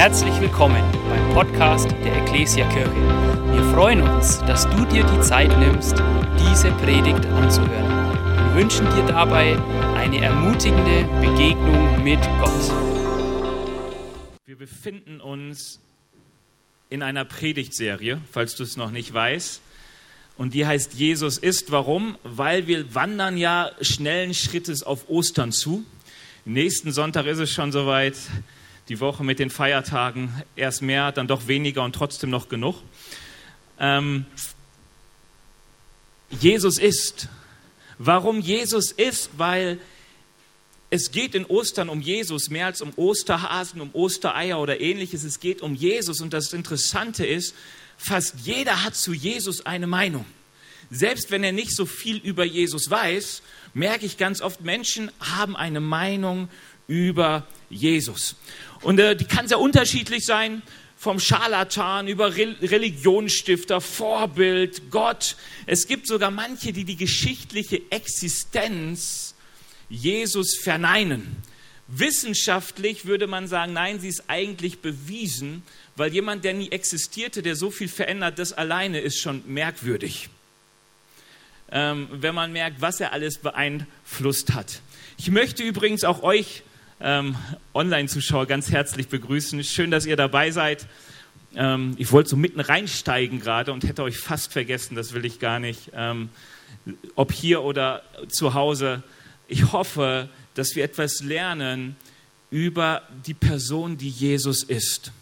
Herzlich willkommen beim Podcast der Ecclesia Kirche. Wir freuen uns, dass du dir die Zeit nimmst, diese Predigt anzuhören. Wir wünschen dir dabei eine ermutigende Begegnung mit Gott. Wir befinden uns in einer Predigtserie, falls du es noch nicht weißt. Und die heißt Jesus ist. Warum? Weil wir wandern ja schnellen Schrittes auf Ostern zu. Nächsten Sonntag ist es schon soweit die Woche mit den Feiertagen erst mehr, dann doch weniger und trotzdem noch genug. Ähm, Jesus ist. Warum Jesus ist? Weil es geht in Ostern um Jesus mehr als um Osterhasen, um Ostereier oder ähnliches. Es geht um Jesus und das Interessante ist, fast jeder hat zu Jesus eine Meinung. Selbst wenn er nicht so viel über Jesus weiß, merke ich ganz oft, Menschen haben eine Meinung über Jesus. Und äh, die kann sehr unterschiedlich sein, vom Scharlatan über Re Religionsstifter, Vorbild, Gott. Es gibt sogar manche, die die geschichtliche Existenz Jesus verneinen. Wissenschaftlich würde man sagen, nein, sie ist eigentlich bewiesen, weil jemand, der nie existierte, der so viel verändert, das alleine ist schon merkwürdig. Ähm, wenn man merkt, was er alles beeinflusst hat. Ich möchte übrigens auch euch ähm, Online-Zuschauer ganz herzlich begrüßen. Schön, dass ihr dabei seid. Ähm, ich wollte so mitten reinsteigen gerade und hätte euch fast vergessen, das will ich gar nicht. Ähm, ob hier oder zu Hause. Ich hoffe, dass wir etwas lernen über die Person, die Jesus ist.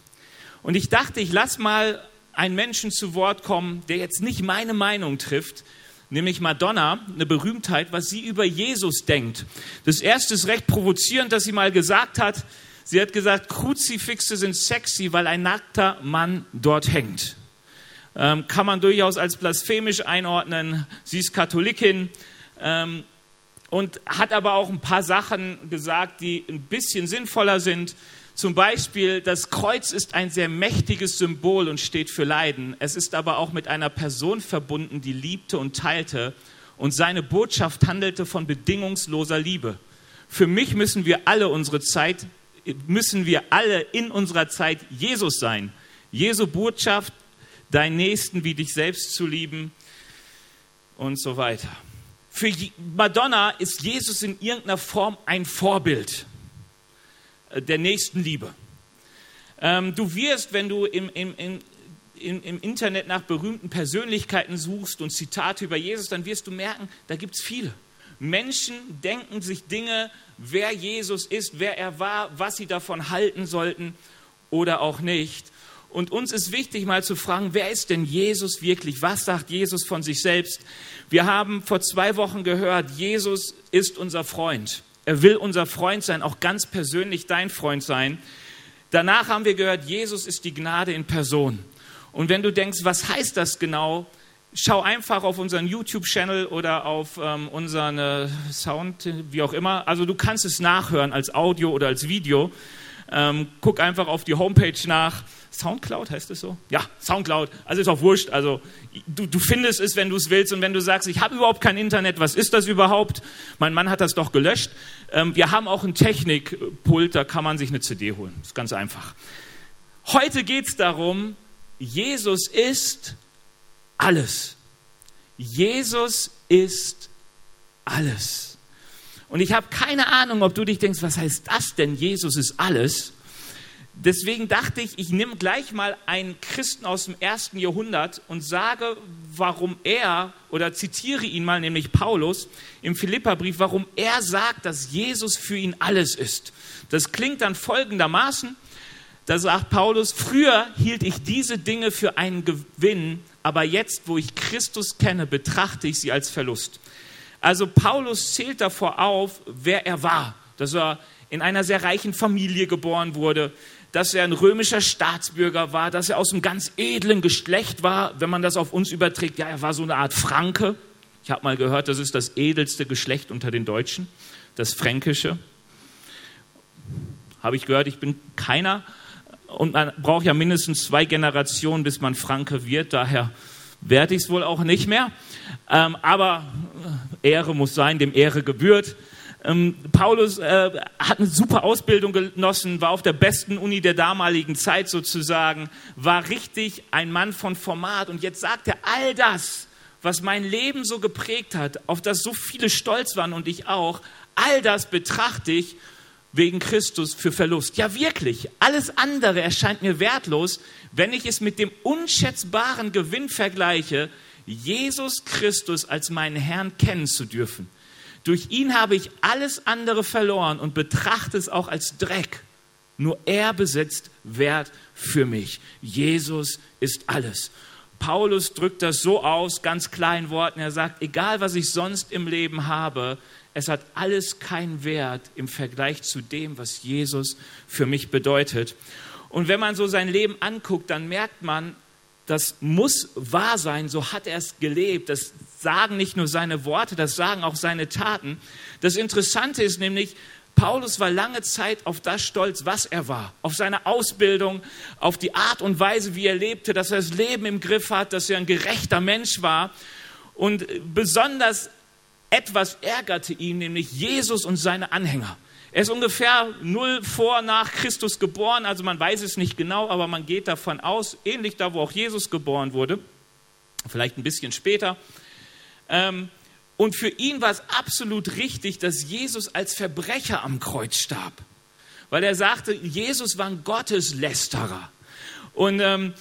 Und ich dachte, ich lasse mal einen Menschen zu Wort kommen, der jetzt nicht meine Meinung trifft, nämlich Madonna, eine Berühmtheit, was sie über Jesus denkt. Das erste ist recht provozierend, dass sie mal gesagt hat, sie hat gesagt, Kruzifixe sind sexy, weil ein nackter Mann dort hängt. Ähm, kann man durchaus als blasphemisch einordnen. Sie ist Katholikin ähm, und hat aber auch ein paar Sachen gesagt, die ein bisschen sinnvoller sind. Zum Beispiel, das Kreuz ist ein sehr mächtiges Symbol und steht für Leiden. Es ist aber auch mit einer Person verbunden, die liebte und teilte. Und seine Botschaft handelte von bedingungsloser Liebe. Für mich müssen wir alle unsere Zeit, müssen wir alle in unserer Zeit Jesus sein. Jesu Botschaft, deinen Nächsten wie dich selbst zu lieben und so weiter. Für Madonna ist Jesus in irgendeiner Form ein Vorbild. Äh, der Nächstenliebe. Ähm, du wirst, wenn du im, im, im, im, Internet nach berühmten Persönlichkeiten suchst und Zitate über Jesus, dann wirst du merken, da gibt es viele. Menschen denken sich Dinge, wer Jesus ist, wer er war, was sie davon halten sollten oder auch nicht. Und uns ist wichtig, mal zu fragen, wer ist denn Jesus wirklich? Was sagt Jesus von sich selbst? Wir haben vor zwei Wochen gehört, Jesus ist unser Freund. Er will unser Freund sein, auch ganz persönlich dein Freund sein. Danach haben wir gehört, Jesus ist die Gnade in Person. Und wenn du denkst, was heißt das genau, schau einfach auf unseren YouTube-Channel oder auf ähm, unseren äh, Sound, wie auch immer. Also du kannst es nachhören als Audio oder als Video. Ähm, guck einfach auf die Homepage nach. Soundcloud heißt es so? Ja, Soundcloud. Also ist auch wurscht. Also du, du findest es, wenn du es willst. Und wenn du sagst, ich habe überhaupt kein Internet, was ist das überhaupt? Mein Mann hat das doch gelöscht. Ähm, wir haben auch ein Technikpult, da kann man sich eine CD holen. Ist ganz einfach. Heute geht es darum, Jesus ist alles. Jesus ist alles. Und ich habe keine Ahnung, ob du dich denkst, was heißt das denn? Jesus ist alles. Deswegen dachte ich, ich nehme gleich mal einen Christen aus dem ersten Jahrhundert und sage, warum er, oder zitiere ihn mal, nämlich Paulus im Philipperbrief, warum er sagt, dass Jesus für ihn alles ist. Das klingt dann folgendermaßen, da sagt Paulus, früher hielt ich diese Dinge für einen Gewinn, aber jetzt, wo ich Christus kenne, betrachte ich sie als Verlust. Also Paulus zählt davor auf, wer er war, dass er in einer sehr reichen Familie geboren wurde, dass er ein römischer Staatsbürger war, dass er aus einem ganz edlen Geschlecht war, wenn man das auf uns überträgt. Ja, er war so eine Art Franke. Ich habe mal gehört, das ist das edelste Geschlecht unter den Deutschen, das Fränkische. Habe ich gehört, ich bin keiner. Und man braucht ja mindestens zwei Generationen, bis man Franke wird. Daher werde ich es wohl auch nicht mehr. Ähm, aber Ehre muss sein, dem Ehre gebührt. Ähm, Paulus äh, hat eine super Ausbildung genossen, war auf der besten Uni der damaligen Zeit sozusagen, war richtig ein Mann von Format. Und jetzt sagt er, all das, was mein Leben so geprägt hat, auf das so viele stolz waren und ich auch, all das betrachte ich wegen Christus für Verlust. Ja, wirklich. Alles andere erscheint mir wertlos, wenn ich es mit dem unschätzbaren Gewinn vergleiche, Jesus Christus als meinen Herrn kennen zu dürfen. Durch ihn habe ich alles andere verloren und betrachte es auch als Dreck. Nur er besitzt Wert für mich. Jesus ist alles. Paulus drückt das so aus, ganz kleinen Worten. Er sagt, egal was ich sonst im Leben habe, es hat alles keinen Wert im Vergleich zu dem, was Jesus für mich bedeutet. Und wenn man so sein Leben anguckt, dann merkt man, das muss wahr sein, so hat er es gelebt. Das sagen nicht nur seine Worte, das sagen auch seine Taten. Das Interessante ist nämlich, Paulus war lange Zeit auf das stolz, was er war, auf seine Ausbildung, auf die Art und Weise, wie er lebte, dass er das Leben im Griff hat, dass er ein gerechter Mensch war. Und besonders etwas ärgerte ihn, nämlich Jesus und seine Anhänger. Er ist ungefähr null vor nach Christus geboren, also man weiß es nicht genau, aber man geht davon aus, ähnlich da, wo auch Jesus geboren wurde, vielleicht ein bisschen später. Ähm, und für ihn war es absolut richtig, dass Jesus als Verbrecher am Kreuz starb. Weil er sagte, Jesus war ein Gotteslästerer. Und ähm,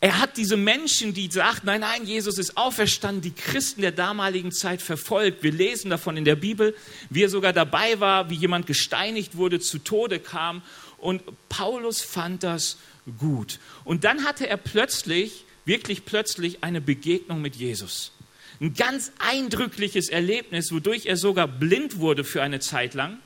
er hat diese Menschen, die sagten, nein, nein, Jesus ist auferstanden, die Christen der damaligen Zeit verfolgt. Wir lesen davon in der Bibel, wie er sogar dabei war, wie jemand gesteinigt wurde, zu Tode kam. Und Paulus fand das gut. Und dann hatte er plötzlich, wirklich plötzlich, eine Begegnung mit Jesus. Ein ganz eindrückliches Erlebnis, wodurch er sogar blind wurde für eine Zeit lang.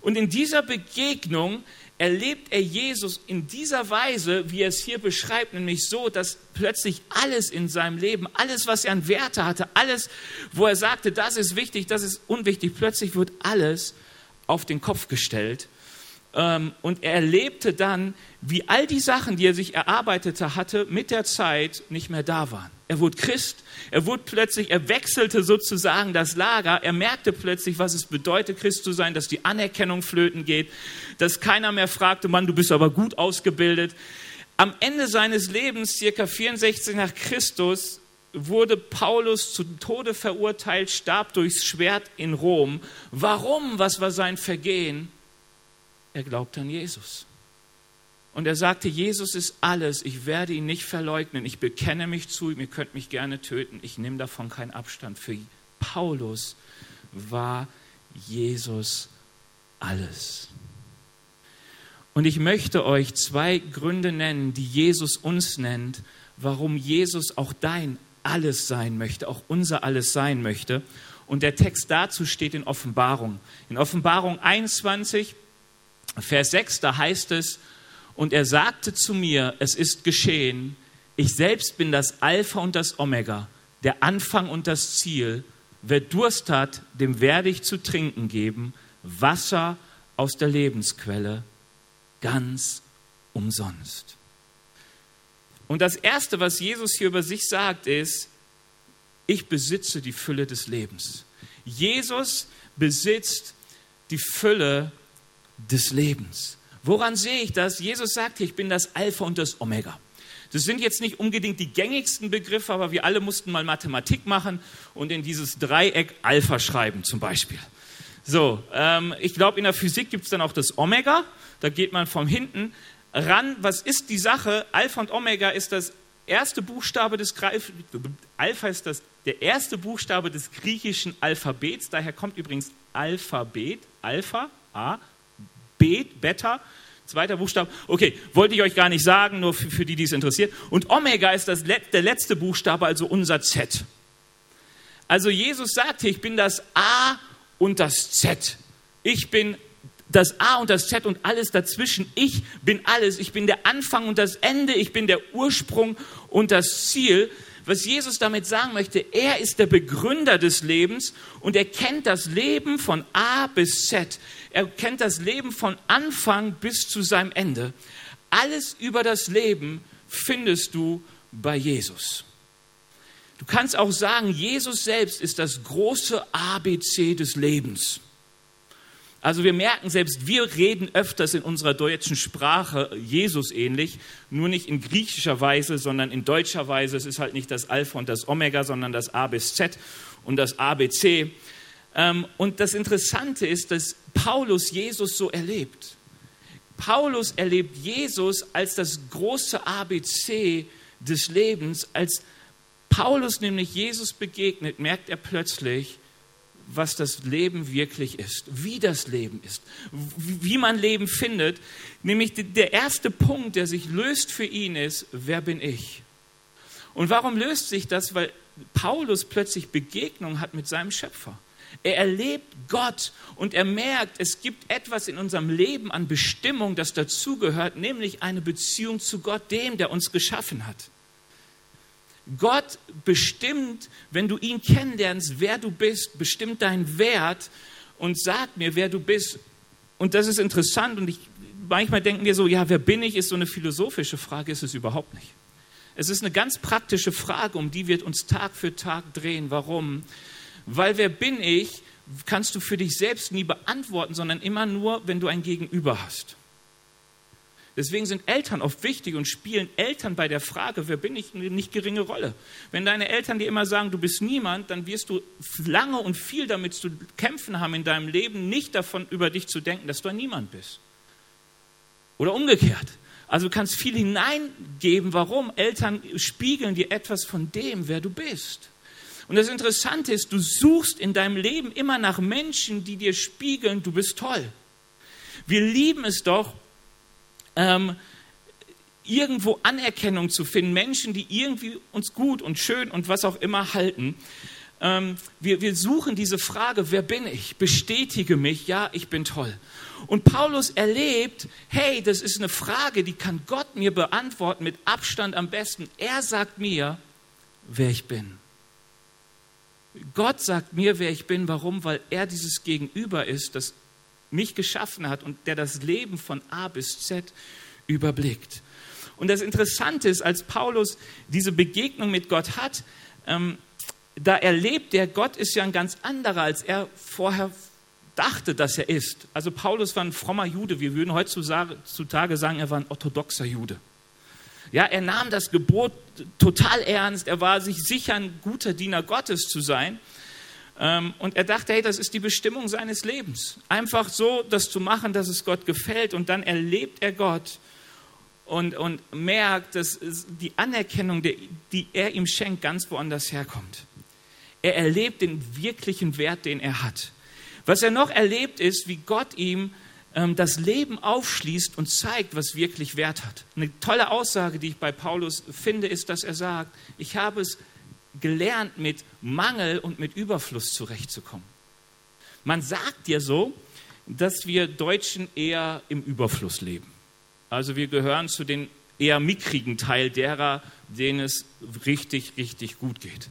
Und in dieser Begegnung erlebt er Jesus in dieser Weise, wie er es hier beschreibt, nämlich so, dass plötzlich alles in seinem Leben, alles, was er an Werte hatte, alles, wo er sagte, das ist wichtig, das ist unwichtig, plötzlich wird alles auf den Kopf gestellt und er erlebte dann, wie all die Sachen, die er sich erarbeitete hatte, mit der Zeit nicht mehr da waren. Er wurde Christ, er wurde plötzlich, er wechselte sozusagen das Lager, er merkte plötzlich, was es bedeutet, Christ zu sein, dass die Anerkennung flöten geht, dass keiner mehr fragte, Mann, du bist aber gut ausgebildet. Am Ende seines Lebens, circa 64 nach Christus, wurde Paulus zum Tode verurteilt, starb durchs Schwert in Rom. Warum? Was war sein Vergehen? Er glaubte an Jesus. Und er sagte, Jesus ist alles, ich werde ihn nicht verleugnen, ich bekenne mich zu ihm, ihr könnt mich gerne töten, ich nehme davon keinen Abstand. Für Paulus war Jesus alles. Und ich möchte euch zwei Gründe nennen, die Jesus uns nennt, warum Jesus auch dein alles sein möchte, auch unser alles sein möchte. Und der Text dazu steht in Offenbarung. In Offenbarung 21, Vers 6, da heißt es, und er sagte zu mir, es ist geschehen, ich selbst bin das Alpha und das Omega, der Anfang und das Ziel. Wer Durst hat, dem werde ich zu trinken geben, Wasser aus der Lebensquelle, ganz umsonst. Und das Erste, was Jesus hier über sich sagt, ist, ich besitze die Fülle des Lebens. Jesus besitzt die Fülle des Lebens. Woran sehe ich das? Jesus sagt ich bin das Alpha und das Omega. Das sind jetzt nicht unbedingt die gängigsten Begriffe, aber wir alle mussten mal Mathematik machen und in dieses Dreieck Alpha schreiben zum Beispiel. So, ähm, ich glaube, in der Physik gibt es dann auch das Omega. Da geht man von hinten ran. Was ist die Sache? Alpha und Omega ist das erste Buchstabe des Greif Alpha ist das, der erste Buchstabe des griechischen Alphabets. Daher kommt übrigens Alphabet, Alpha, A, Bet, Beta, zweiter Buchstabe. Okay, wollte ich euch gar nicht sagen, nur für, für die, die es interessiert. Und Omega ist das, der letzte Buchstabe, also unser Z. Also Jesus sagt hier, ich bin das A und das Z. Ich bin das A und das Z und alles dazwischen. Ich bin alles. Ich bin der Anfang und das Ende. Ich bin der Ursprung und das Ziel. Was Jesus damit sagen möchte, er ist der Begründer des Lebens und er kennt das Leben von A bis Z. Er kennt das Leben von Anfang bis zu seinem Ende. Alles über das Leben findest du bei Jesus. Du kannst auch sagen, Jesus selbst ist das große ABC des Lebens. Also wir merken, selbst wir reden öfters in unserer deutschen Sprache Jesus ähnlich, nur nicht in griechischer Weise, sondern in deutscher Weise. Es ist halt nicht das Alpha und das Omega, sondern das A bis Z und das ABC. Ähm, und das Interessante ist, dass Paulus Jesus so erlebt. Paulus erlebt Jesus als das große ABC des Lebens. Als Paulus nämlich Jesus begegnet, merkt er plötzlich, was das Leben wirklich ist, wie das Leben ist, wie man Leben findet. Nämlich der erste Punkt, der sich löst für ihn ist, wer bin ich? Und warum löst sich das? Weil Paulus plötzlich Begegnung hat mit seinem Schöpfer. Er erlebt Gott und er merkt, es gibt etwas in unserem Leben an Bestimmung, das dazugehört, nämlich eine Beziehung zu Gott, dem, der uns geschaffen hat. Gott bestimmt, wenn du ihn kennenlernst, wer du bist, bestimmt deinen Wert und sagt mir, wer du bist. Und das ist interessant und ich, manchmal denken wir so, ja, wer bin ich, ist so eine philosophische Frage, ist es überhaupt nicht. Es ist eine ganz praktische Frage, um die wir uns Tag für Tag drehen. Warum? Weil wer bin ich, kannst du für dich selbst nie beantworten, sondern immer nur, wenn du ein Gegenüber hast. Deswegen sind Eltern oft wichtig und spielen Eltern bei der Frage, wer bin ich, eine nicht geringe Rolle. Wenn deine Eltern dir immer sagen, du bist niemand, dann wirst du lange und viel damit zu kämpfen haben in deinem Leben, nicht davon über dich zu denken, dass du ein Niemand bist. Oder umgekehrt. Also du kannst viel hineingeben, warum Eltern spiegeln dir etwas von dem, wer du bist. Und das Interessante ist, du suchst in deinem Leben immer nach Menschen, die dir spiegeln, du bist toll. Wir lieben es doch, ähm, irgendwo Anerkennung zu finden, Menschen, die irgendwie uns gut und schön und was auch immer halten. Ähm, wir, wir suchen diese Frage, wer bin ich? Bestätige mich, ja, ich bin toll. Und Paulus erlebt, hey, das ist eine Frage, die kann Gott mir beantworten mit Abstand am besten. Er sagt mir, wer ich bin. Gott sagt mir, wer ich bin. Warum? Weil er dieses Gegenüber ist, das mich geschaffen hat und der das Leben von A bis Z überblickt. Und das Interessante ist, als Paulus diese Begegnung mit Gott hat, ähm, da erlebt er, Gott ist ja ein ganz anderer, als er vorher dachte, dass er ist. Also Paulus war ein frommer Jude. Wir würden heutzutage sagen, er war ein orthodoxer Jude. Ja, er nahm das Gebot total ernst. Er war sich sicher, ein guter Diener Gottes zu sein. Ähm, und er dachte, hey, das ist die Bestimmung seines Lebens. Einfach so das zu machen, dass es Gott gefällt. Und dann erlebt er Gott und, und merkt, dass die Anerkennung, die er ihm schenkt, ganz woanders herkommt. Er erlebt den wirklichen Wert, den er hat. Was er noch erlebt, ist, wie Gott ihm ähm, das Leben aufschließt und zeigt, was wirklich Wert hat. Eine tolle Aussage, die ich bei Paulus finde, ist, dass er sagt, ich habe es gelernt, mit Mangel und mit Überfluss zurechtzukommen. Man sagt ja so, dass wir Deutschen eher im Überfluss leben. Also wir gehören zu den eher mickrigen Teil derer, denen es richtig, richtig gut geht.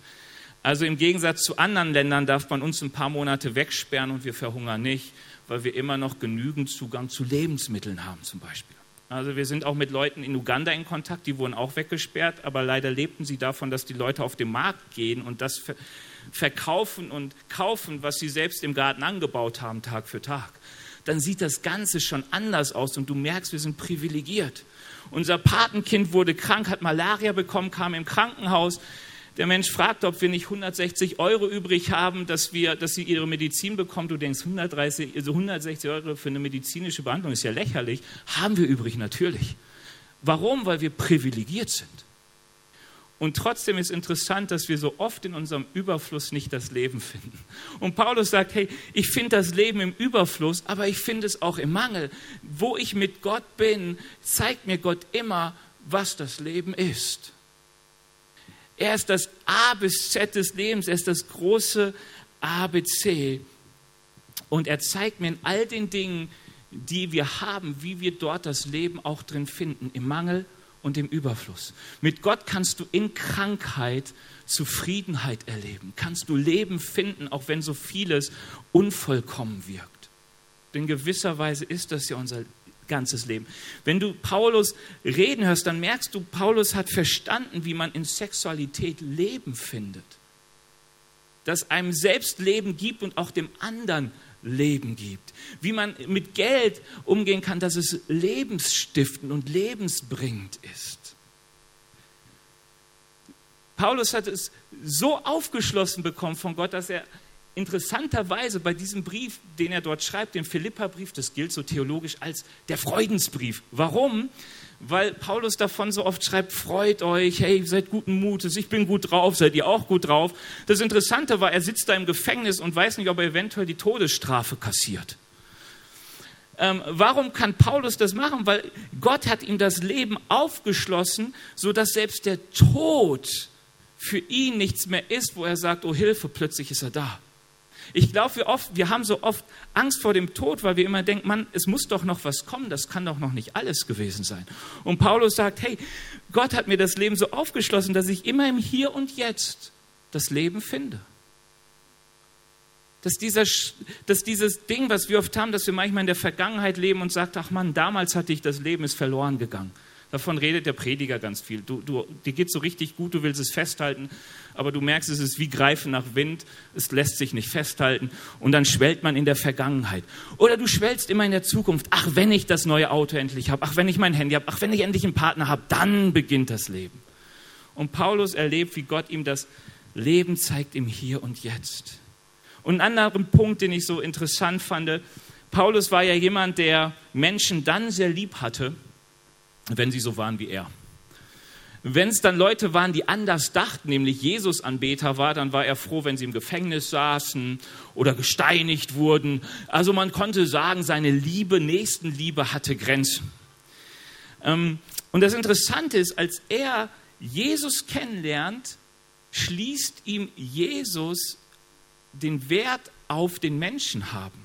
Also im Gegensatz zu anderen Ländern darf man uns ein paar Monate wegsperren und wir verhungern nicht, weil wir immer noch genügend Zugang zu Lebensmitteln haben zum Beispiel. Also wir sind auch mit Leuten in Uganda in Kontakt, die wurden auch weggesperrt, aber leider lebten sie davon, dass die Leute auf den Markt gehen und das verkaufen und kaufen, was sie selbst im Garten angebaut haben, Tag für Tag. Dann sieht das Ganze schon anders aus und du merkst, wir sind privilegiert. Unser Patenkind wurde krank, hat Malaria bekommen, kam im Krankenhaus. Der Mensch fragt, ob wir nicht 160 Euro übrig haben, dass, wir, dass sie ihre Medizin bekommen. Du denkst, 130, also 160 Euro für eine medizinische Behandlung ist ja lächerlich. Haben wir übrig, natürlich. Warum? Weil wir privilegiert sind. Und trotzdem ist interessant, dass wir so oft in unserem Überfluss nicht das Leben finden. Und Paulus sagt, hey, ich finde das Leben im Überfluss, aber ich finde es auch im Mangel. Wo ich mit Gott bin, zeigt mir Gott immer, was das Leben ist. Er ist das A bis Z des Lebens, er ist das große ABC. Und er zeigt mir in all den Dingen, die wir haben, wie wir dort das Leben auch drin finden, im Mangel und im Überfluss. Mit Gott kannst du in Krankheit Zufriedenheit erleben, kannst du Leben finden, auch wenn so vieles unvollkommen wirkt. In gewisser Weise ist das ja unser ganzes Leben. Wenn du Paulus reden hörst, dann merkst du, Paulus hat verstanden, wie man in Sexualität Leben findet. Dass einem selbst Leben gibt und auch dem anderen Leben gibt. Wie man mit Geld umgehen kann, dass es lebensstiftend und lebensbringend ist. Paulus hat es so aufgeschlossen bekommen von Gott, dass er interessanterweise bei diesem Brief, den er dort schreibt, dem Philippa-Brief, das gilt so theologisch als der Freudensbrief. Warum? Weil Paulus davon so oft schreibt, freut euch, hey, seid guten Mutes, ich bin gut drauf, seid ihr auch gut drauf. Das Interessante war, er sitzt da im Gefängnis und weiß nicht, ob er eventuell die Todesstrafe kassiert. Ähm, warum kann Paulus das machen? Weil Gott hat ihm das Leben aufgeschlossen, sodass selbst der Tod für ihn nichts mehr ist, wo er sagt, oh Hilfe, plötzlich ist er da. Ich glaube, wir, wir haben so oft Angst vor dem Tod, weil wir immer denken, Mann, es muss doch noch was kommen, das kann doch noch nicht alles gewesen sein. Und Paulus sagt, hey, Gott hat mir das Leben so aufgeschlossen, dass ich immer im Hier und Jetzt das Leben finde. Dass, dieser, dass dieses Ding, was wir oft haben, dass wir manchmal in der Vergangenheit leben und sagt, ach Mann, damals hatte ich das Leben, ist verloren gegangen. Davon redet der Prediger ganz viel. Du, du, dir geht so richtig gut, du willst es festhalten, aber du merkst, es ist wie Greifen nach Wind, es lässt sich nicht festhalten und dann schwellt man in der Vergangenheit. Oder du schwellst immer in der Zukunft. Ach, wenn ich das neue Auto endlich habe, ach, wenn ich mein Handy habe, ach, wenn ich endlich einen Partner habe, dann beginnt das Leben. Und Paulus erlebt, wie Gott ihm das Leben zeigt im Hier und Jetzt. Und einen anderen Punkt, den ich so interessant fand, Paulus war ja jemand, der Menschen dann sehr lieb hatte, wenn sie so waren wie er. Wenn es dann Leute waren, die anders dachten, nämlich Jesus-Anbeter war, dann war er froh, wenn sie im Gefängnis saßen oder gesteinigt wurden. Also man konnte sagen, seine Liebe, Nächstenliebe hatte Grenzen. Ähm, und das Interessante ist, als er Jesus kennenlernt, schließt ihm Jesus den Wert auf den Menschen haben.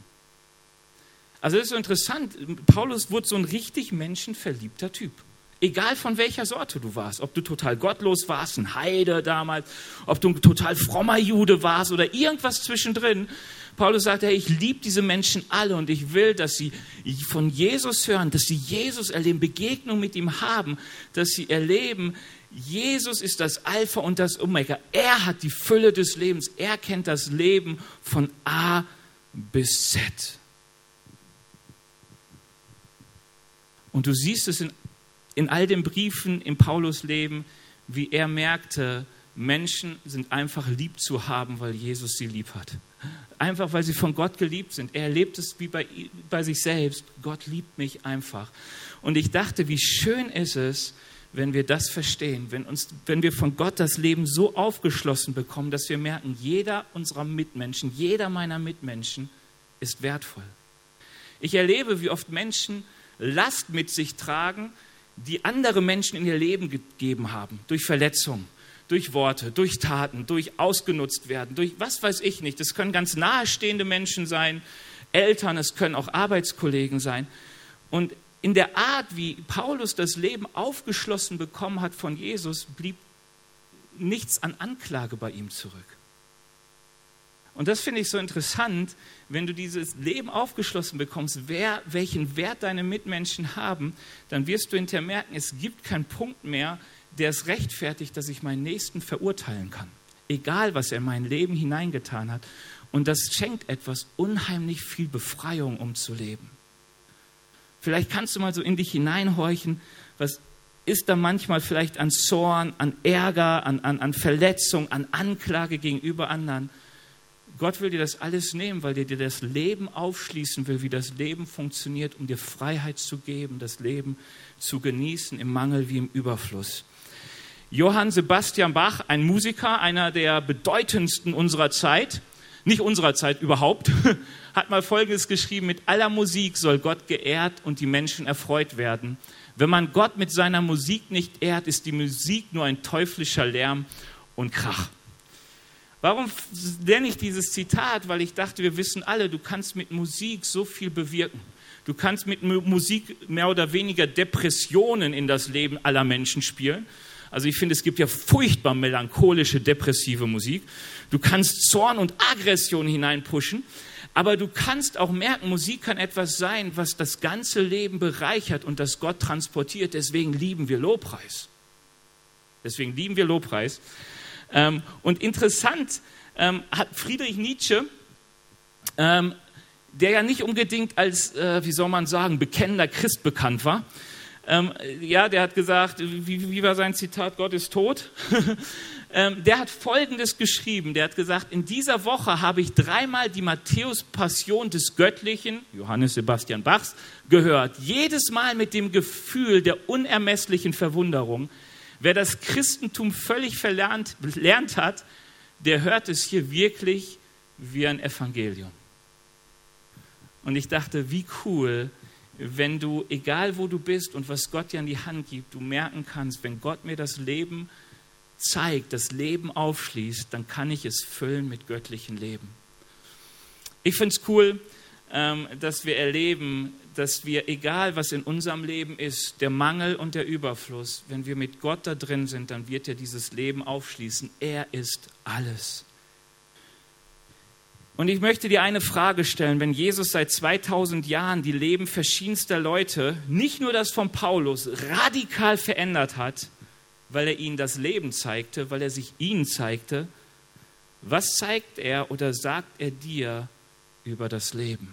Also das ist so interessant. Paulus wurde so ein richtig menschenverliebter Typ. Egal von welcher Sorte du warst, ob du total gottlos warst, ein Heide damals, ob du ein total frommer Jude warst oder irgendwas zwischendrin. Paulus sagt, hey, ich liebe diese Menschen alle und ich will, dass sie von Jesus hören, dass sie Jesus erleben, Begegnung mit ihm haben, dass sie erleben, Jesus ist das Alpha und das Omega. Er hat die Fülle des Lebens. Er kennt das Leben von A bis Z. Und du siehst es in, in all den Briefen im Paulus-Leben, wie er merkte, Menschen sind einfach lieb zu haben, weil Jesus sie lieb hat. Einfach weil sie von Gott geliebt sind. Er erlebt es wie bei, bei sich selbst. Gott liebt mich einfach. Und ich dachte, wie schön ist es, wenn wir das verstehen, wenn, uns, wenn wir von Gott das Leben so aufgeschlossen bekommen, dass wir merken, jeder unserer Mitmenschen, jeder meiner Mitmenschen ist wertvoll. Ich erlebe, wie oft Menschen Last mit sich tragen, die andere Menschen in ihr Leben gegeben haben, durch Verletzungen, durch Worte, durch Taten, durch ausgenutzt werden, durch was weiß ich nicht. Das können ganz nahestehende Menschen sein, Eltern, es können auch Arbeitskollegen sein. Und in der Art, wie Paulus das Leben aufgeschlossen bekommen hat von Jesus, blieb nichts an Anklage bei ihm zurück. Und das finde ich so interessant, wenn du dieses Leben aufgeschlossen bekommst, wer, welchen Wert deine Mitmenschen haben, dann wirst du hinterher merken, es gibt keinen Punkt mehr, der es rechtfertigt, dass ich meinen Nächsten verurteilen kann. Egal, was er in mein Leben hineingetan hat. Und das schenkt etwas unheimlich viel Befreiung, um zu leben. Vielleicht kannst du mal so in dich hineinhorchen, was ist da manchmal vielleicht an Zorn, an Ärger, an, an, an Verletzung, an Anklage gegenüber anderen. Gott will dir das alles nehmen, weil er dir das Leben aufschließen will, wie das Leben funktioniert, um dir Freiheit zu geben, das Leben zu genießen, im Mangel wie im Überfluss. Johann Sebastian Bach, ein Musiker, einer der bedeutendsten unserer Zeit, nicht unserer Zeit überhaupt, hat mal Folgendes geschrieben, mit aller Musik soll Gott geehrt und die Menschen erfreut werden. Wenn man Gott mit seiner Musik nicht ehrt, ist die Musik nur ein teuflischer Lärm und Krach. Warum nenne ich dieses Zitat? Weil ich dachte, wir wissen alle, du kannst mit Musik so viel bewirken. Du kannst mit Musik mehr oder weniger Depressionen in das Leben aller Menschen spielen. Also ich finde, es gibt ja furchtbar melancholische, depressive Musik. Du kannst Zorn und Aggression hineinpushen, aber du kannst auch merken, Musik kann etwas sein, was das ganze Leben bereichert und das Gott transportiert. Deswegen lieben wir Lobpreis. Deswegen lieben wir Lobpreis. Ähm, und interessant ähm, hat Friedrich Nietzsche ähm, der ja nicht unbedingt als, äh, wie soll man sagen, bekennender Christ bekannt war. Ja, der hat gesagt, wie, wie war sein Zitat, Gott ist tot? der hat Folgendes geschrieben, der hat gesagt, in dieser Woche habe ich dreimal die Matthäus-Passion des Göttlichen, Johannes Sebastian Bachs, gehört. Jedes Mal mit dem Gefühl der unermesslichen Verwunderung. Wer das Christentum völlig verlernt, verlernt hat, der hört es hier wirklich wie ein Evangelium. Und ich dachte, wie cool, wenn du, egal wo du bist und was Gott dir an die Hand gibt, du merken kannst, wenn Gott mir das Leben zeigt, das Leben aufschließt, dann kann ich es füllen mit göttlichem Leben. Ich finde es cool, dass wir erleben, dass wir, egal was in unserem Leben ist, der Mangel und der Überfluss, wenn wir mit Gott da drin sind, dann wird er dieses Leben aufschließen. Er ist alles. Und ich möchte dir eine Frage stellen, wenn Jesus seit 2000 Jahren die Leben verschiedenster Leute, nicht nur das von Paulus, radikal verändert hat, weil er ihnen das Leben zeigte, weil er sich ihnen zeigte, was zeigt er oder sagt er dir über das Leben?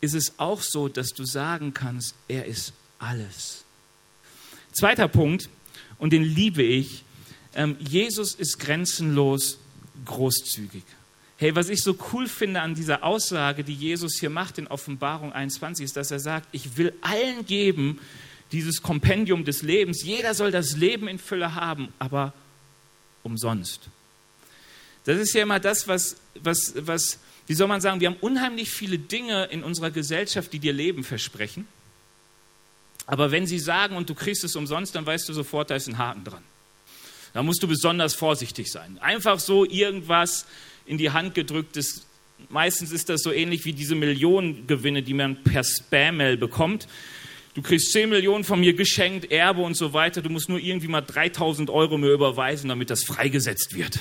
Ist es auch so, dass du sagen kannst, er ist alles? Zweiter Punkt, und den liebe ich, ähm, Jesus ist grenzenlos großzügig. Hey, was ich so cool finde an dieser Aussage, die Jesus hier macht in Offenbarung 21, ist, dass er sagt, ich will allen geben dieses Kompendium des Lebens. Jeder soll das Leben in Fülle haben, aber umsonst. Das ist ja immer das, was, was, was, wie soll man sagen, wir haben unheimlich viele Dinge in unserer Gesellschaft, die dir Leben versprechen. Aber wenn sie sagen und du kriegst es umsonst, dann weißt du sofort, da ist ein Haken dran. Da musst du besonders vorsichtig sein. Einfach so irgendwas in die Hand gedrücktes. Meistens ist das so ähnlich wie diese Millionengewinne, die man per Spam-Mail bekommt. Du kriegst 10 Millionen von mir geschenkt, Erbe und so weiter. Du musst nur irgendwie mal 3000 Euro mir überweisen, damit das freigesetzt wird.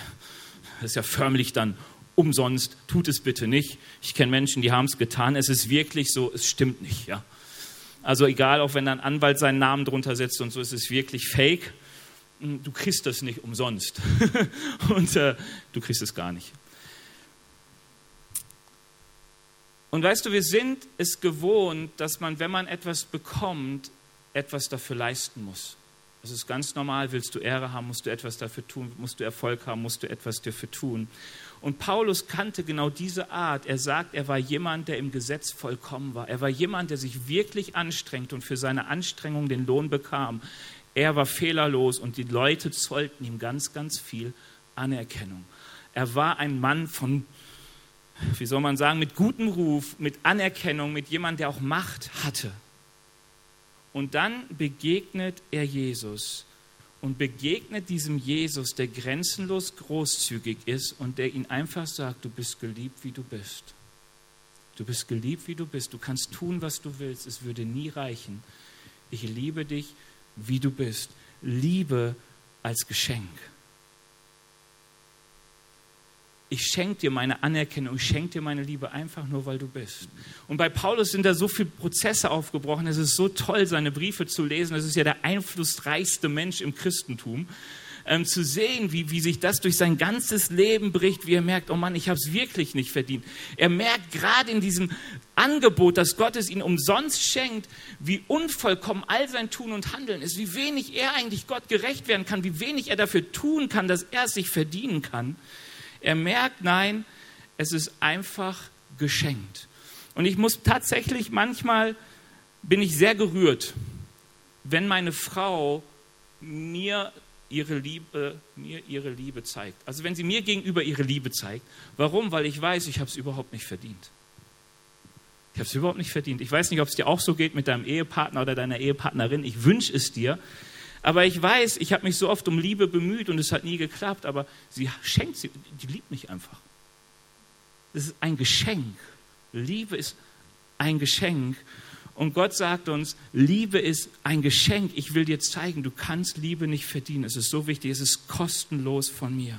Das ist ja förmlich dann umsonst. Tut es bitte nicht. Ich kenne Menschen, die haben es getan. Es ist wirklich so, es stimmt nicht. Ja. Also egal, auch wenn ein Anwalt seinen Namen drunter setzt und so, ist es wirklich fake. Hm, du kriegst das nicht umsonst. und äh, du kriegst es gar nicht. Und weißt du, wir sind es gewohnt, dass man, wenn man etwas bekommt, etwas dafür leisten muss. Das ist ganz normal. Willst du Ehre haben, musst du etwas dafür tun. Musst du Erfolg haben, musst du etwas dafür tun. Und Paulus kannte genau diese Art. Er sagt, er war jemand, der im Gesetz vollkommen war. Er war jemand, der sich wirklich anstrengt und für seine Anstrengung den Lohn bekam. Er war fehlerlos und die Leute zollten ihm ganz, ganz viel Anerkennung. Er war ein Mann von, wie soll man sagen, mit gutem Ruf, mit Anerkennung, mit jemandem, der auch Macht hatte. Und dann begegnet er Jesus und begegnet diesem Jesus, der grenzenlos großzügig ist und der ihn einfach sagt, du bist geliebt, wie du bist. Du bist geliebt, wie du bist. Du kannst tun, was du willst. Es würde nie reichen. Ich liebe dich, wie du bist. Liebe als Geschenk. Ich schenke dir meine Anerkennung, ich schenke dir meine Liebe einfach nur, weil du bist. Und bei Paulus sind da so viele Prozesse aufgebrochen. Es ist so toll, seine Briefe zu lesen. Das ist ja der einflussreichste Mensch im Christentum ähm, zu sehen, wie, wie sich das durch sein ganzes Leben bricht, wie er merkt, oh Mann, ich habe es wirklich nicht verdient. Er merkt gerade in diesem Angebot, dass Gott es ihm umsonst schenkt, wie unvollkommen all sein Tun und Handeln ist, wie wenig er eigentlich Gott gerecht werden kann, wie wenig er dafür tun kann, dass er es sich verdienen kann. Er merkt, nein, es ist einfach geschenkt. Und ich muss tatsächlich manchmal, bin ich sehr gerührt, wenn meine Frau mir ihre Liebe, mir ihre Liebe zeigt. Also wenn sie mir gegenüber ihre Liebe zeigt. Warum? Weil ich weiß, ich habe es überhaupt nicht verdient. Ich habe es überhaupt nicht verdient. Ich weiß nicht, ob es dir auch so geht mit deinem Ehepartner oder deiner Ehepartnerin. Ich wünsche es dir. Aber ich weiß, ich habe mich so oft um Liebe bemüht und es hat nie geklappt. Aber sie schenkt sie, die liebt mich einfach. Das ist ein Geschenk. Liebe ist ein Geschenk. Und Gott sagt uns, Liebe ist ein Geschenk. Ich will dir zeigen, du kannst Liebe nicht verdienen. Es ist so wichtig, es ist kostenlos von mir.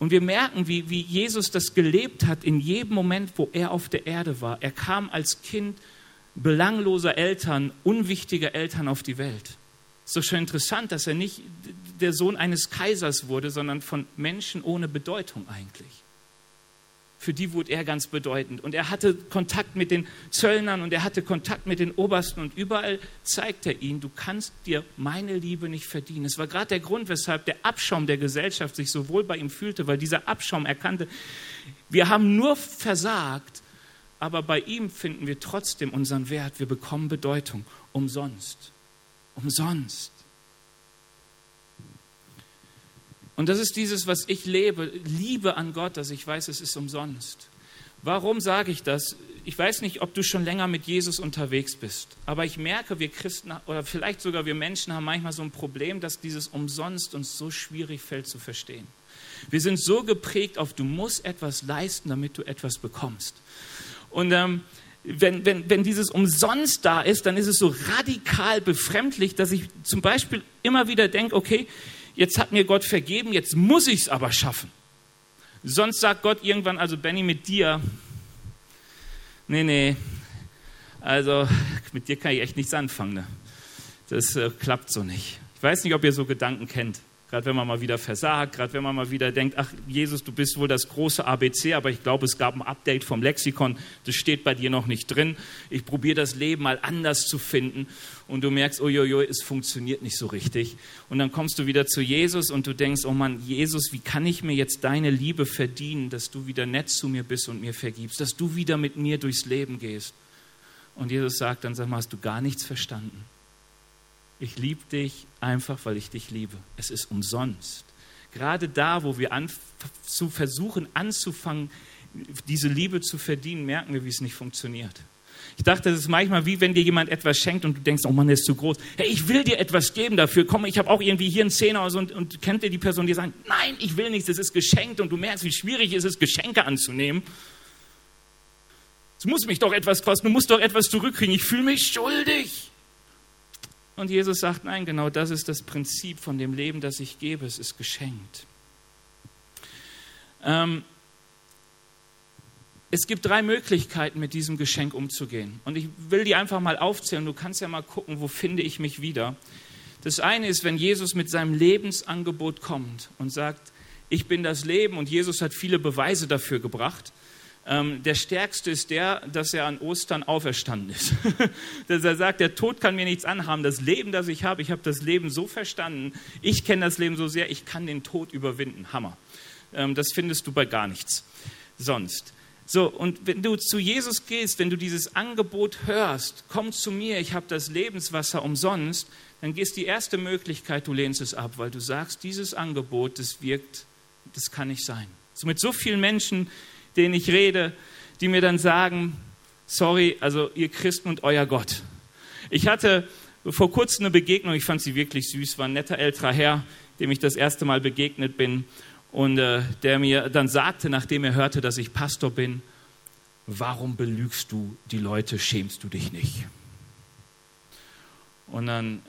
Und wir merken, wie, wie Jesus das gelebt hat in jedem Moment, wo er auf der Erde war. Er kam als Kind belangloser Eltern, unwichtiger Eltern auf die Welt. Ist doch schon interessant, dass er nicht der Sohn eines Kaisers wurde, sondern von Menschen ohne Bedeutung eigentlich. Für die wurde er ganz bedeutend. Und er hatte Kontakt mit den Zöllnern und er hatte Kontakt mit den Obersten und überall zeigt er ihnen, du kannst dir meine Liebe nicht verdienen. Es war gerade der Grund, weshalb der Abschaum der Gesellschaft sich so wohl bei ihm fühlte, weil dieser Abschaum erkannte, wir haben nur versagt, aber bei ihm finden wir trotzdem unseren Wert. Wir bekommen Bedeutung umsonst. Umsonst. Und das ist dieses, was ich lebe, Liebe an Gott, dass ich weiß, es ist umsonst. Warum sage ich das? Ich weiß nicht, ob du schon länger mit Jesus unterwegs bist, aber ich merke, wir Christen oder vielleicht sogar wir Menschen haben manchmal so ein Problem, dass dieses umsonst uns so schwierig fällt zu verstehen. Wir sind so geprägt auf, du musst etwas leisten, damit du etwas bekommst. Und ähm, wenn, wenn, wenn dieses umsonst da ist, dann ist es so radikal befremdlich, dass ich zum Beispiel immer wieder denke, okay, jetzt hat mir Gott vergeben, jetzt muss ich es aber schaffen. Sonst sagt Gott irgendwann, also Benny, mit dir, nee, nee, also mit dir kann ich echt nichts anfangen. Ne? Das äh, klappt so nicht. Ich weiß nicht, ob ihr so Gedanken kennt. Gerade wenn man mal wieder versagt, gerade wenn man mal wieder denkt, ach Jesus, du bist wohl das große ABC, aber ich glaube, es gab ein Update vom Lexikon, das steht bei dir noch nicht drin. Ich probiere das Leben mal anders zu finden und du merkst, uiuiui, es funktioniert nicht so richtig. Und dann kommst du wieder zu Jesus und du denkst, oh Mann, Jesus, wie kann ich mir jetzt deine Liebe verdienen, dass du wieder nett zu mir bist und mir vergibst, dass du wieder mit mir durchs Leben gehst. Und Jesus sagt dann, sag mal, hast du gar nichts verstanden? Ich liebe dich einfach, weil ich dich liebe. Es ist umsonst. Gerade da, wo wir an, zu versuchen anzufangen, diese Liebe zu verdienen, merken wir, wie es nicht funktioniert. Ich dachte, das ist manchmal wie wenn dir jemand etwas schenkt und du denkst, oh Mann, der ist zu groß. Hey, ich will dir etwas geben dafür. Komm, ich habe auch irgendwie hier einen Zehner und, und, kennt dir die Person, die sagt, nein, ich will nichts, es ist geschenkt und du merkst, wie schwierig es ist, Geschenke anzunehmen. Es muss mich doch etwas kosten, du musst doch etwas zurückkriegen. Ich fühle mich schuldig. Und Jesus sagt, nein, genau das ist das Prinzip von dem Leben, das ich gebe. Es ist geschenkt. Ähm, es gibt drei Möglichkeiten, mit diesem Geschenk umzugehen. Und ich will die einfach mal aufzählen. Du kannst ja mal gucken, wo finde ich mich wieder. Das eine ist, wenn Jesus mit seinem Lebensangebot kommt und sagt, ich bin das Leben. Und Jesus hat viele Beweise dafür gebracht. Ähm, der stärkste ist der, dass er an Ostern auferstanden ist. dass er sagt, der Tod kann mir nichts anhaben. Das Leben, das ich habe, ich habe das Leben so verstanden. Ich kenne das Leben so sehr, ich kann den Tod überwinden. Hammer. Ähm, das findest du bei gar nichts sonst. So, und wenn du zu Jesus gehst, wenn du dieses Angebot hörst, komm zu mir, ich habe das Lebenswasser umsonst, dann gehst die erste Möglichkeit, du lehnst es ab, weil du sagst, dieses Angebot, das wirkt, das kann nicht sein. So mit so vielen Menschen, denen ich rede, die mir dann sagen, sorry, also ihr Christen und euer Gott. Ich hatte vor kurzem eine Begegnung, ich fand sie wirklich süß, war ein netter älterer Herr, dem ich das erste Mal begegnet bin und äh, der mir dann sagte, nachdem er hörte, dass ich Pastor bin, warum belügst du die Leute, schämst du dich nicht? Und dann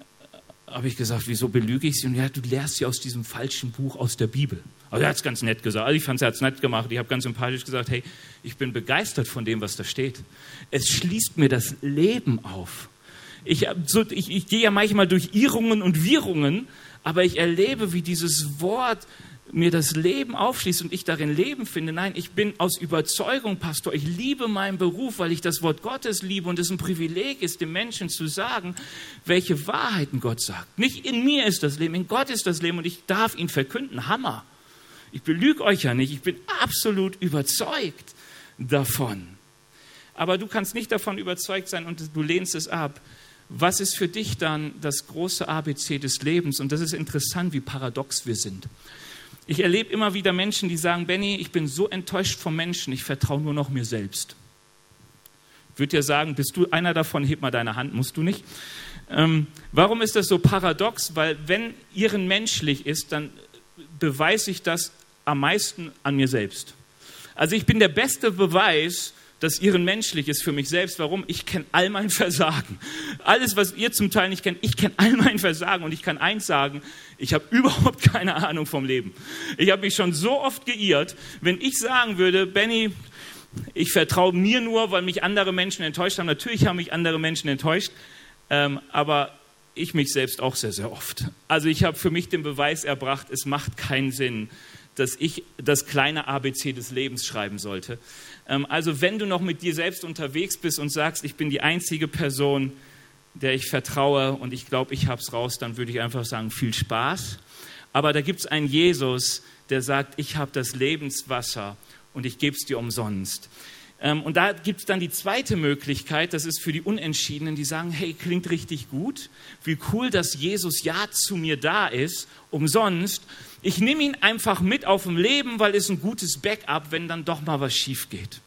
habe ich gesagt, wieso belüge ich sie? Und ja, du lehrst sie aus diesem falschen Buch aus der Bibel. Also er hat es ganz nett gesagt. Also ich fand er hat es nett gemacht. Ich habe ganz sympathisch gesagt, hey, ich bin begeistert von dem, was da steht. Es schließt mir das Leben auf. Ich, so, ich, ich gehe ja manchmal durch Irrungen und Wirrungen, aber ich erlebe, wie dieses Wort mir das Leben aufschließt und ich darin Leben finde. Nein, ich bin aus Überzeugung Pastor. Ich liebe meinen Beruf, weil ich das Wort Gottes liebe und es ein Privileg ist, dem Menschen zu sagen, welche Wahrheiten Gott sagt. Nicht in mir ist das Leben, in Gott ist das Leben und ich darf ihn verkünden. Hammer. Ich belüge euch ja nicht. Ich bin absolut überzeugt davon. Aber du kannst nicht davon überzeugt sein und du lehnst es ab. Was ist für dich dann das große ABC des Lebens? Und das ist interessant, wie paradox wir sind. Ich erlebe immer wieder Menschen, die sagen, Benny, ich bin so enttäuscht vom Menschen, ich vertraue nur noch mir selbst. Ich würde dir sagen, bist du einer davon, heb mal deine Hand, musst du nicht. Ähm, warum ist das so paradox? Weil wenn Ihren menschlich ist, dann beweise ich das am meisten an mir selbst. Also ich bin der beste Beweis, dass ihren menschlich ist für mich selbst. Warum? Ich kenne all mein Versagen. Alles, was ihr zum Teil nicht kennt, ich kenne all mein Versagen und ich kann eins sagen, ich habe überhaupt keine Ahnung vom Leben. Ich habe mich schon so oft geirrt, wenn ich sagen würde, Benny, ich vertraue mir nur, weil mich andere Menschen enttäuscht haben. Natürlich haben mich andere Menschen enttäuscht, ähm, aber ich mich selbst auch sehr, sehr oft. Also ich habe für mich den Beweis erbracht, es macht keinen Sinn, dass ich das kleine ABC des Lebens schreiben sollte. Ähm, also wenn du noch mit dir selbst unterwegs bist und sagst, ich bin die einzige Person, der ich vertraue und ich glaube, ich habe es raus, dann würde ich einfach sagen, viel Spaß. Aber da gibt es einen Jesus, der sagt, ich habe das Lebenswasser und ich gebe es dir umsonst. Ähm, und da gibt es dann die zweite Möglichkeit, das ist für die Unentschiedenen, die sagen, hey, klingt richtig gut, wie cool, dass Jesus ja zu mir da ist, umsonst. Ich nehme ihn einfach mit auf dem Leben, weil es ein gutes Backup, wenn dann doch mal was schief geht.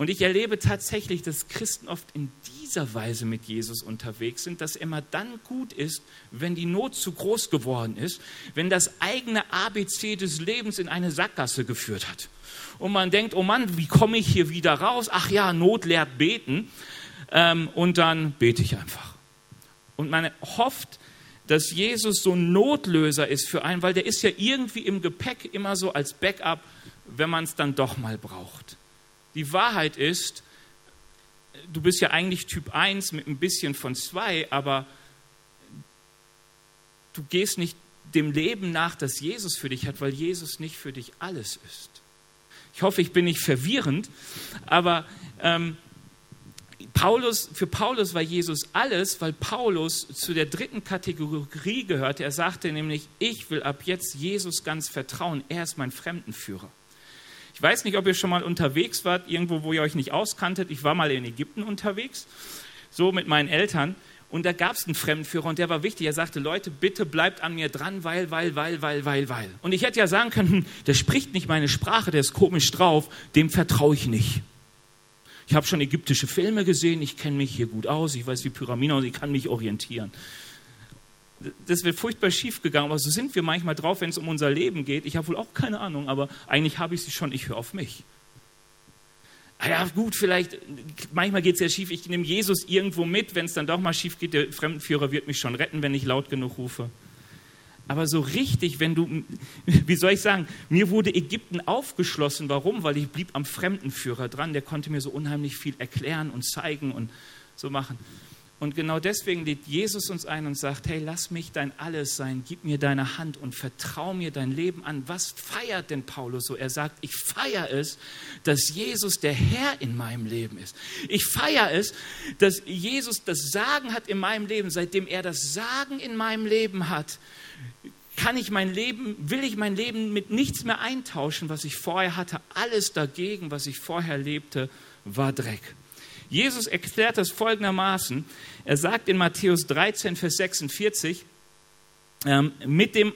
Und ich erlebe tatsächlich, dass Christen oft in dieser Weise mit Jesus unterwegs sind, dass er immer dann gut ist, wenn die Not zu groß geworden ist, wenn das eigene ABC des Lebens in eine Sackgasse geführt hat. Und man denkt, oh Mann, wie komme ich hier wieder raus? Ach ja, Not lehrt beten. Ähm, und dann bete ich einfach. Und man hofft, dass Jesus so ein Notlöser ist für einen, weil der ist ja irgendwie im Gepäck immer so als Backup, wenn man es dann doch mal braucht. Die Wahrheit ist, du bist ja eigentlich Typ 1 mit ein bisschen von 2, aber du gehst nicht dem Leben nach, das Jesus für dich hat, weil Jesus nicht für dich alles ist. Ich hoffe, ich bin nicht verwirrend, aber ähm, Paulus, für Paulus war Jesus alles, weil Paulus zu der dritten Kategorie gehörte. Er sagte nämlich, ich will ab jetzt Jesus ganz vertrauen. Er ist mein Fremdenführer. Ich weiß nicht, ob ihr schon mal unterwegs wart, irgendwo, wo ihr euch nicht auskanntet. Ich war mal in Ägypten unterwegs, so mit meinen Eltern. Und da gab es einen Fremdenführer und der war wichtig. Er sagte, Leute, bitte bleibt an mir dran, weil, weil, weil, weil, weil, weil. Und ich hätte ja sagen können, hm, der spricht nicht meine Sprache, der ist komisch drauf, dem vertraue ich nicht. Ich habe schon ägyptische Filme gesehen, ich kenne mich hier gut aus, ich weiß wie Pyramiden und ich kann mich orientieren das wird furchtbar schief gegangen, aber so sind wir manchmal drauf, wenn es um unser Leben geht. Ich habe wohl auch keine Ahnung, aber eigentlich habe ich sie schon, ich höre auf mich. Ah ja, gut, vielleicht, manchmal geht es ja schief, ich nehme Jesus irgendwo mit, wenn es dann doch mal schief geht, der Fremdenführer wird mich schon retten, wenn ich laut genug rufe. Aber so richtig, wenn du, wie soll ich sagen, mir wurde Ägypten aufgeschlossen. Warum? Weil ich blieb am Fremdenführer dran. Der konnte mir so unheimlich viel erklären und zeigen und so machen. Und genau deswegen lädt Jesus uns ein und sagt, hey, lass mich dein Alles sein, gib mir deine Hand und vertrau mir dein Leben an. Was feiert denn Paulus so? Er sagt, ich feiere es, dass Jesus der Herr in meinem Leben ist. Ich feiere es, dass Jesus das Sagen hat in meinem Leben. Seitdem er das Sagen in meinem Leben hat, kann ich mein Leben, will ich mein Leben mit nichts mehr eintauschen, was ich vorher hatte. Alles dagegen, was ich vorher lebte, war Dreck. Jesus erklärt das folgendermaßen. Er sagt in Matthäus 13, Vers 46, ähm, mit, dem,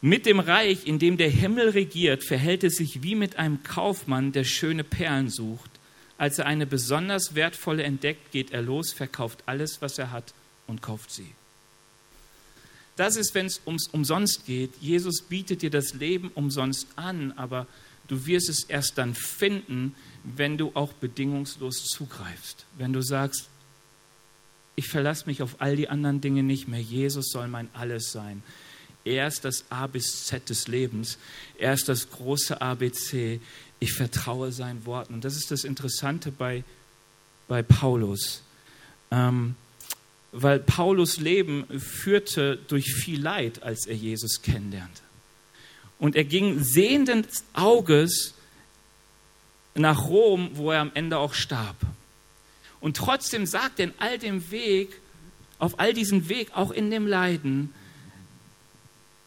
mit dem Reich, in dem der Himmel regiert, verhält es sich wie mit einem Kaufmann, der schöne Perlen sucht. Als er eine besonders wertvolle entdeckt, geht er los, verkauft alles, was er hat und kauft sie. Das ist, wenn es ums umsonst geht. Jesus bietet dir das Leben umsonst an, aber du wirst es erst dann finden, wenn du auch bedingungslos zugreifst. Wenn du sagst, ich verlasse mich auf all die anderen Dinge nicht mehr. Jesus soll mein Alles sein. Er ist das A bis Z des Lebens. Er ist das große ABC. Ich vertraue seinen Worten. Und das ist das Interessante bei, bei Paulus. Ähm, weil Paulus Leben führte durch viel Leid, als er Jesus kennenlernte. Und er ging sehenden Auges nach Rom, wo er am Ende auch starb. Und trotzdem sagt er in all dem Weg, auf all diesem Weg, auch in dem Leiden,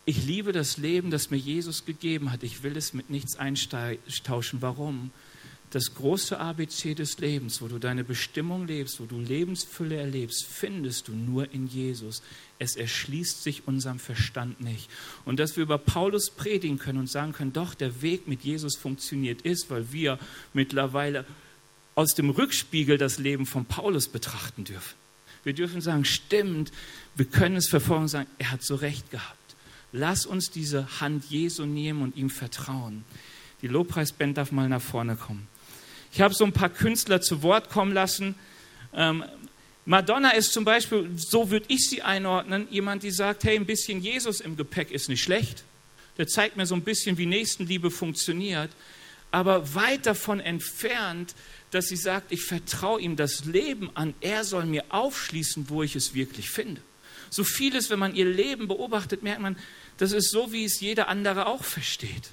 ich liebe das Leben, das mir Jesus gegeben hat. Ich will es mit nichts eintauschen. Warum? Das große ABC des Lebens, wo du deine Bestimmung lebst, wo du Lebensfülle erlebst, findest du nur in Jesus. Es erschließt sich unserem Verstand nicht. Und dass wir über Paulus predigen können und sagen können, doch, der Weg mit Jesus funktioniert ist, weil wir mittlerweile aus dem Rückspiegel das Leben von Paulus betrachten dürfen. Wir dürfen sagen, stimmt, wir können es verfolgen und sagen, er hat so recht gehabt. Lass uns diese Hand Jesu nehmen und ihm vertrauen. Die Lobpreisband darf mal nach vorne kommen. Ich habe so ein paar Künstler zu Wort kommen lassen. Ähm, Madonna ist zum Beispiel, so würde ich sie einordnen, jemand, die sagt, hey, ein bisschen Jesus im Gepäck ist nicht schlecht. Der zeigt mir so ein bisschen, wie Nächstenliebe funktioniert. aber weit davon entfernt, dass sie sagt, ich vertraue ihm das Leben an, er soll mir aufschließen, wo ich es wirklich finde. So vieles, wenn man ihr Leben beobachtet, merkt man, das ist so, wie es jeder andere auch versteht.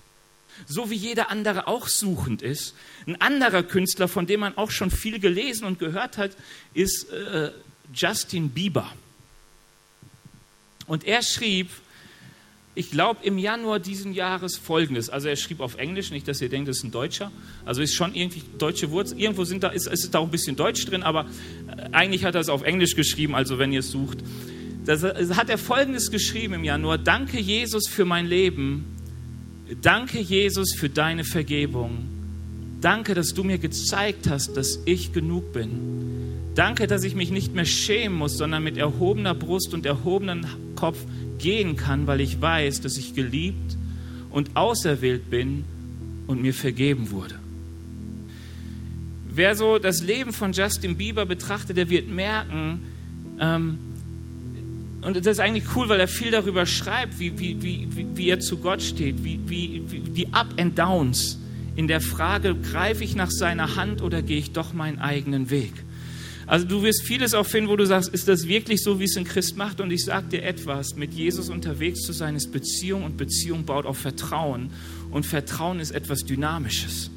So wie jeder andere auch suchend ist. Ein anderer Künstler, von dem man auch schon viel gelesen und gehört hat, ist äh, Justin Bieber. Und er schrieb, ich glaube, im Januar diesen Jahres folgendes. Also er schrieb auf Englisch, nicht, dass ihr denkt, das ist ein Deutscher. Also ist schon irgendwie deutsche Wurzel. Irgendwo sind da, ist, ist da auch ein bisschen Deutsch drin, aber äh, eigentlich hat er es auf Englisch geschrieben, also wenn ihr es sucht. Das hat er folgendes geschrieben im Januar. Danke Jesus für mein Leben. Danke Jesus für deine Vergebung. Danke, dass du mir gezeigt hast, dass ich genug bin. Danke, dass ich mich nicht mehr schämen muss, sondern mit erhobener Brust und erhobenem Kopf gehen kann, weil ich weiß, dass ich geliebt und auserwählt bin und mir vergeben wurde. Wer so das Leben von Justin Bieber betrachtet, der wird merken, ähm, und das ist eigentlich cool, weil er viel darüber schreibt, wie, wie, wie, wie er zu Gott steht, wie, wie, wie die Up and Downs in der Frage, greife ich nach seiner Hand oder gehe ich doch meinen eigenen Weg? Also du wirst vieles auch finden, wo du sagst, ist das wirklich so, wie es ein Christ macht? Und ich sage dir etwas, mit Jesus unterwegs zu sein, ist Beziehung und Beziehung baut auf Vertrauen. Und Vertrauen ist etwas Dynamisches.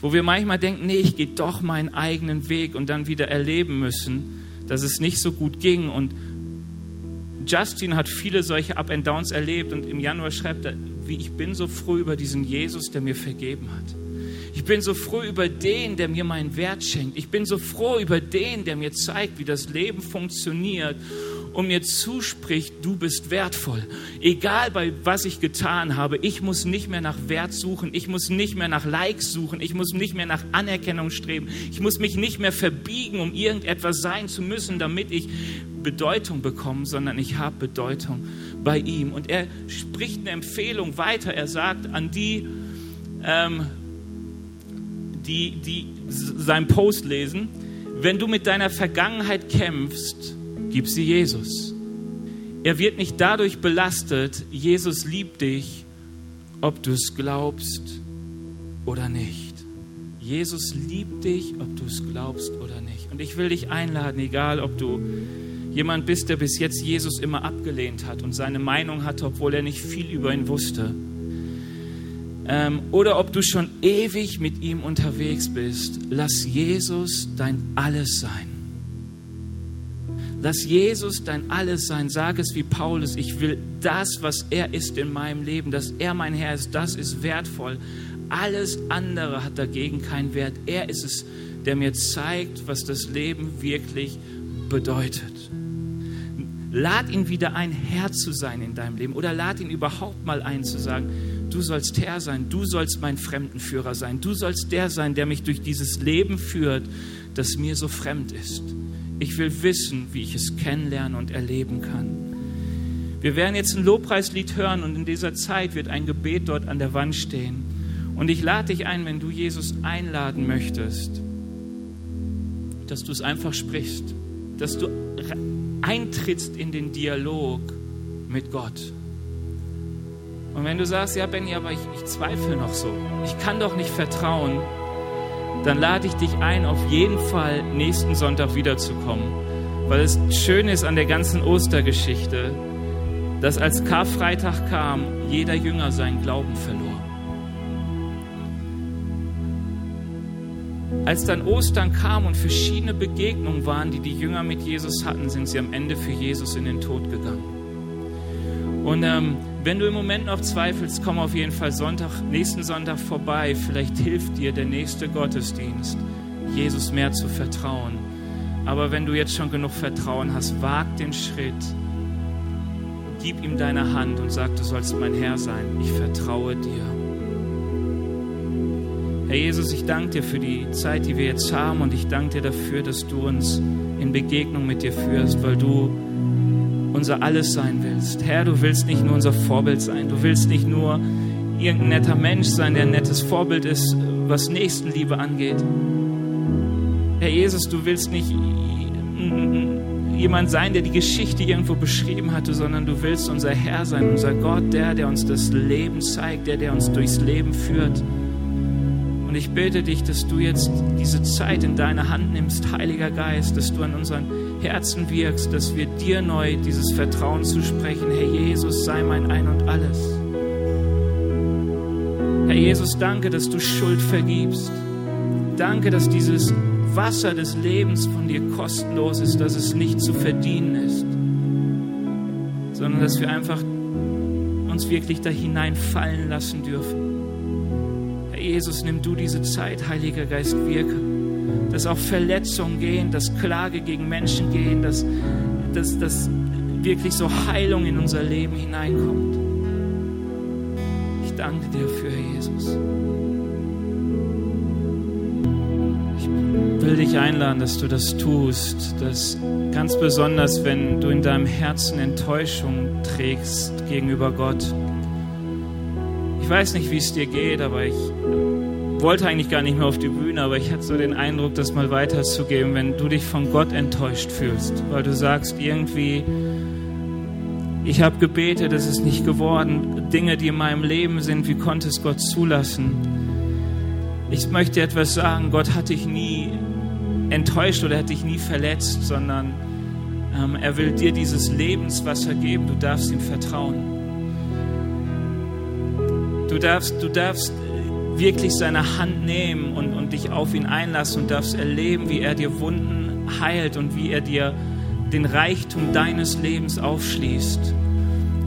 Wo wir manchmal denken, nee, ich gehe doch meinen eigenen Weg und dann wieder erleben müssen, dass es nicht so gut ging. Und Justin hat viele solche Up and Downs erlebt und im Januar schreibt er, wie ich bin so froh über diesen Jesus, der mir vergeben hat. Ich bin so froh über den, der mir meinen Wert schenkt. Ich bin so froh über den, der mir zeigt, wie das Leben funktioniert und mir zuspricht, du bist wertvoll. Egal bei was ich getan habe, ich muss nicht mehr nach Wert suchen, ich muss nicht mehr nach Likes suchen, ich muss nicht mehr nach Anerkennung streben, ich muss mich nicht mehr verbiegen, um irgendetwas sein zu müssen, damit ich Bedeutung bekomme, sondern ich habe Bedeutung bei ihm. Und er spricht eine Empfehlung weiter. Er sagt an die, ähm, die, die seinen Post lesen, wenn du mit deiner Vergangenheit kämpfst, gib sie Jesus. Er wird nicht dadurch belastet, Jesus liebt dich, ob du es glaubst oder nicht. Jesus liebt dich, ob du es glaubst oder nicht. Und ich will dich einladen, egal ob du jemand bist, der bis jetzt Jesus immer abgelehnt hat und seine Meinung hatte, obwohl er nicht viel über ihn wusste ähm, oder ob du schon ewig mit ihm unterwegs bist, lass Jesus dein Alles sein. Lass Jesus dein Alles sein. Sag es wie Paulus, ich will das, was er ist in meinem Leben, dass er mein Herr ist, das ist wertvoll. Alles andere hat dagegen keinen Wert. Er ist es, der mir zeigt, was das Leben wirklich bedeutet. Lad ihn wieder ein, Herr zu sein in deinem Leben oder lad ihn überhaupt mal ein zu sagen, du sollst Herr sein, du sollst mein Fremdenführer sein, du sollst der sein, der mich durch dieses Leben führt, das mir so fremd ist. Ich will wissen, wie ich es kennenlernen und erleben kann. Wir werden jetzt ein Lobpreislied hören und in dieser Zeit wird ein Gebet dort an der Wand stehen. Und ich lade dich ein, wenn du Jesus einladen möchtest, dass du es einfach sprichst, dass du eintrittst in den Dialog mit Gott. Und wenn du sagst, ja Benny, aber ich, ich zweifle noch so, ich kann doch nicht vertrauen, dann lade ich dich ein, auf jeden Fall nächsten Sonntag wiederzukommen. Weil es schön ist an der ganzen Ostergeschichte, dass als Karfreitag kam, jeder Jünger seinen Glauben verlor. Als dann Ostern kam und verschiedene Begegnungen waren, die die Jünger mit Jesus hatten, sind sie am Ende für Jesus in den Tod gegangen. Und ähm, wenn du im Moment noch zweifelst, komm auf jeden Fall Sonntag, nächsten Sonntag vorbei. Vielleicht hilft dir der nächste Gottesdienst, Jesus mehr zu vertrauen. Aber wenn du jetzt schon genug Vertrauen hast, wag den Schritt. Gib ihm deine Hand und sag, du sollst mein Herr sein. Ich vertraue dir. Herr Jesus, ich danke dir für die Zeit, die wir jetzt haben und ich danke dir dafür, dass du uns in Begegnung mit dir führst, weil du unser Alles sein willst. Herr, du willst nicht nur unser Vorbild sein, du willst nicht nur irgendein netter Mensch sein, der ein nettes Vorbild ist, was Nächstenliebe angeht. Herr Jesus, du willst nicht jemand sein, der die Geschichte irgendwo beschrieben hatte, sondern du willst unser Herr sein, unser Gott, der, der uns das Leben zeigt, der, der uns durchs Leben führt. Und ich bitte dich, dass du jetzt diese Zeit in deine Hand nimmst, Heiliger Geist, dass du an unseren Herzen wirkst, dass wir dir neu dieses Vertrauen zusprechen. Herr Jesus, sei mein Ein und alles. Herr Jesus, danke, dass du Schuld vergibst. Danke, dass dieses Wasser des Lebens von dir kostenlos ist, dass es nicht zu verdienen ist, sondern dass wir einfach uns wirklich da hineinfallen lassen dürfen. Jesus, nimm du diese Zeit, Heiliger Geist, wirke. Dass auch Verletzungen gehen, dass Klage gegen Menschen gehen, dass, dass, dass wirklich so Heilung in unser Leben hineinkommt. Ich danke dir für Jesus. Ich will dich einladen, dass du das tust, dass ganz besonders, wenn du in deinem Herzen Enttäuschung trägst gegenüber Gott, ich weiß nicht, wie es dir geht, aber ich wollte eigentlich gar nicht mehr auf die Bühne, aber ich hatte so den Eindruck, das mal weiterzugeben, wenn du dich von Gott enttäuscht fühlst, weil du sagst irgendwie, ich habe gebetet, es ist nicht geworden, Dinge, die in meinem Leben sind, wie konnte es Gott zulassen? Ich möchte etwas sagen, Gott hat dich nie enttäuscht oder hat dich nie verletzt, sondern ähm, er will dir dieses Lebenswasser geben, du darfst ihm vertrauen. Du darfst, du darfst wirklich seine Hand nehmen und, und dich auf ihn einlassen und darfst erleben, wie er dir Wunden heilt und wie er dir den Reichtum deines Lebens aufschließt.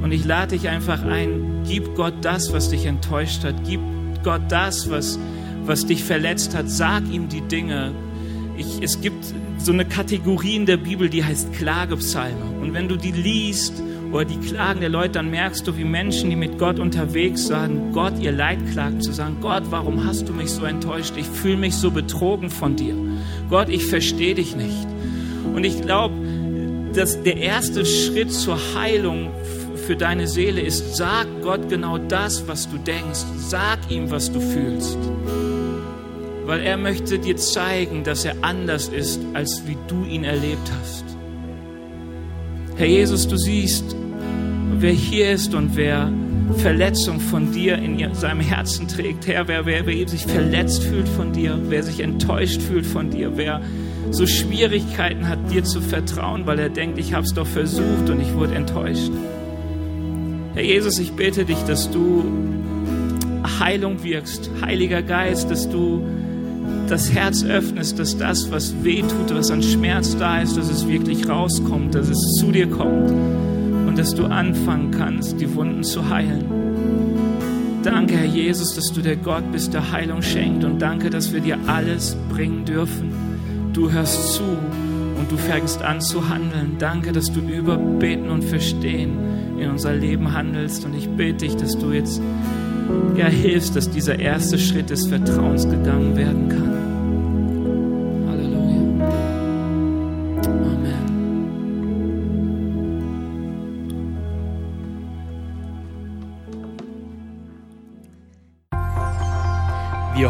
Und ich lade dich einfach ein, gib Gott das, was dich enttäuscht hat, gib Gott das, was, was dich verletzt hat, sag ihm die Dinge. Ich, es gibt so eine Kategorie in der Bibel, die heißt Klagepsalme. Und wenn du die liest, oder die Klagen der Leute, dann merkst du, wie Menschen, die mit Gott unterwegs sagen, Gott ihr Leid klagen, zu sagen, Gott, warum hast du mich so enttäuscht? Ich fühle mich so betrogen von dir. Gott, ich verstehe dich nicht. Und ich glaube, dass der erste Schritt zur Heilung für deine Seele ist, sag Gott genau das, was du denkst. Sag ihm, was du fühlst. Weil er möchte dir zeigen, dass er anders ist, als wie du ihn erlebt hast. Herr Jesus, du siehst, wer hier ist und wer Verletzung von dir in seinem Herzen trägt, Herr, wer, wer, wer sich verletzt fühlt von dir, wer sich enttäuscht fühlt von dir, wer so Schwierigkeiten hat, dir zu vertrauen, weil er denkt, ich habe es doch versucht und ich wurde enttäuscht. Herr Jesus, ich bete dich, dass du Heilung wirkst, Heiliger Geist, dass du das Herz öffnest, dass das, was weh tut, was an Schmerz da ist, dass es wirklich rauskommt, dass es zu dir kommt und dass du anfangen kannst, die Wunden zu heilen. Danke, Herr Jesus, dass du der Gott bist, der Heilung schenkt. Und danke, dass wir dir alles bringen dürfen. Du hörst zu und du fängst an zu handeln. Danke, dass du über Beten und Verstehen in unser Leben handelst. Und ich bete dich, dass du jetzt ja, hilfst, dass dieser erste Schritt des Vertrauens gegangen werden kann.